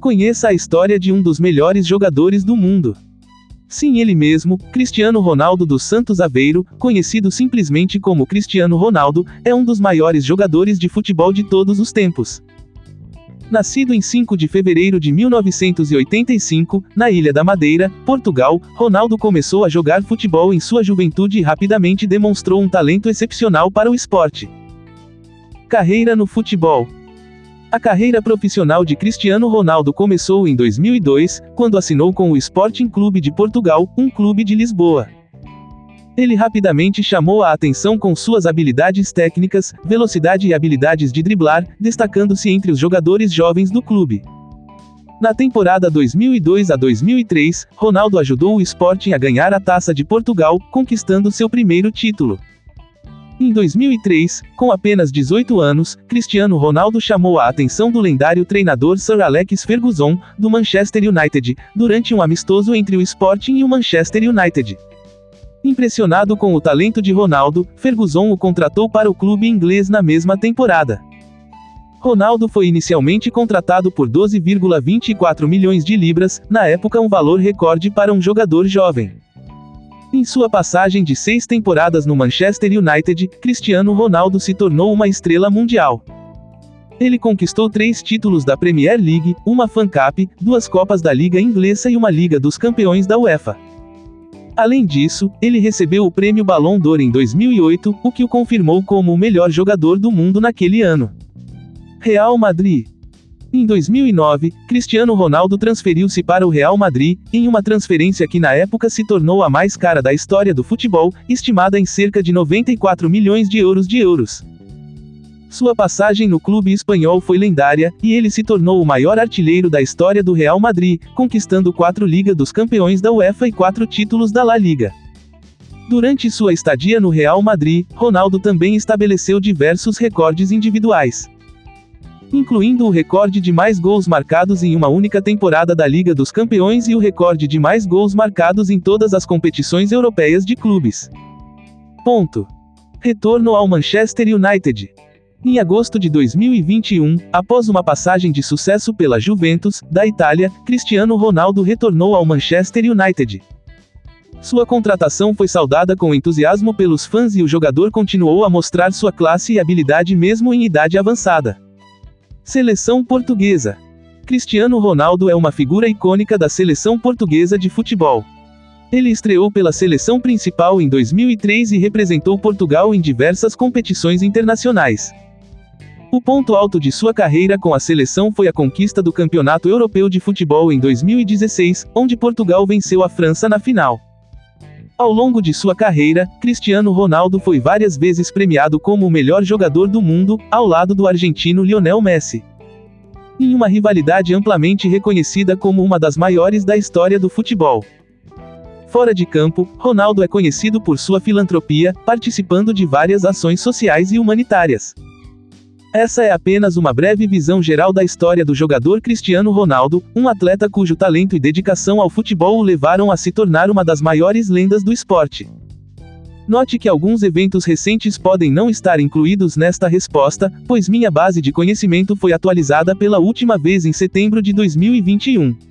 Conheça a história de um dos melhores jogadores do mundo. Sim, ele mesmo, Cristiano Ronaldo dos Santos Aveiro, conhecido simplesmente como Cristiano Ronaldo, é um dos maiores jogadores de futebol de todos os tempos. Nascido em 5 de fevereiro de 1985, na Ilha da Madeira, Portugal, Ronaldo começou a jogar futebol em sua juventude e rapidamente demonstrou um talento excepcional para o esporte. Carreira no futebol. A carreira profissional de Cristiano Ronaldo começou em 2002, quando assinou com o Sporting Clube de Portugal, um clube de Lisboa. Ele rapidamente chamou a atenção com suas habilidades técnicas, velocidade e habilidades de driblar, destacando-se entre os jogadores jovens do clube. Na temporada 2002 a 2003, Ronaldo ajudou o Sporting a ganhar a Taça de Portugal, conquistando seu primeiro título. Em 2003, com apenas 18 anos, Cristiano Ronaldo chamou a atenção do lendário treinador Sir Alex Ferguson, do Manchester United, durante um amistoso entre o Sporting e o Manchester United. Impressionado com o talento de Ronaldo, Ferguson o contratou para o clube inglês na mesma temporada. Ronaldo foi inicialmente contratado por 12,24 milhões de libras, na época um valor recorde para um jogador jovem. Em sua passagem de seis temporadas no Manchester United, Cristiano Ronaldo se tornou uma estrela mundial. Ele conquistou três títulos da Premier League, uma Fan Cup, duas Copas da Liga Inglesa e uma Liga dos Campeões da UEFA. Além disso, ele recebeu o prêmio Ballon d'Or em 2008, o que o confirmou como o melhor jogador do mundo naquele ano. Real Madrid em 2009, Cristiano Ronaldo transferiu-se para o Real Madrid, em uma transferência que na época se tornou a mais cara da história do futebol, estimada em cerca de 94 milhões de euros de euros. Sua passagem no clube espanhol foi lendária, e ele se tornou o maior artilheiro da história do Real Madrid, conquistando quatro Liga dos Campeões da UEFA e quatro títulos da La Liga. Durante sua estadia no Real Madrid, Ronaldo também estabeleceu diversos recordes individuais incluindo o recorde de mais gols marcados em uma única temporada da Liga dos Campeões e o recorde de mais gols marcados em todas as competições europeias de clubes. Ponto. Retorno ao Manchester United. Em agosto de 2021, após uma passagem de sucesso pela Juventus, da Itália, Cristiano Ronaldo retornou ao Manchester United. Sua contratação foi saudada com entusiasmo pelos fãs e o jogador continuou a mostrar sua classe e habilidade mesmo em idade avançada. Seleção Portuguesa. Cristiano Ronaldo é uma figura icônica da seleção portuguesa de futebol. Ele estreou pela seleção principal em 2003 e representou Portugal em diversas competições internacionais. O ponto alto de sua carreira com a seleção foi a conquista do Campeonato Europeu de Futebol em 2016, onde Portugal venceu a França na final. Ao longo de sua carreira, Cristiano Ronaldo foi várias vezes premiado como o melhor jogador do mundo, ao lado do argentino Lionel Messi. Em uma rivalidade amplamente reconhecida como uma das maiores da história do futebol. Fora de campo, Ronaldo é conhecido por sua filantropia, participando de várias ações sociais e humanitárias. Essa é apenas uma breve visão geral da história do jogador Cristiano Ronaldo, um atleta cujo talento e dedicação ao futebol o levaram a se tornar uma das maiores lendas do esporte. Note que alguns eventos recentes podem não estar incluídos nesta resposta, pois minha base de conhecimento foi atualizada pela última vez em setembro de 2021.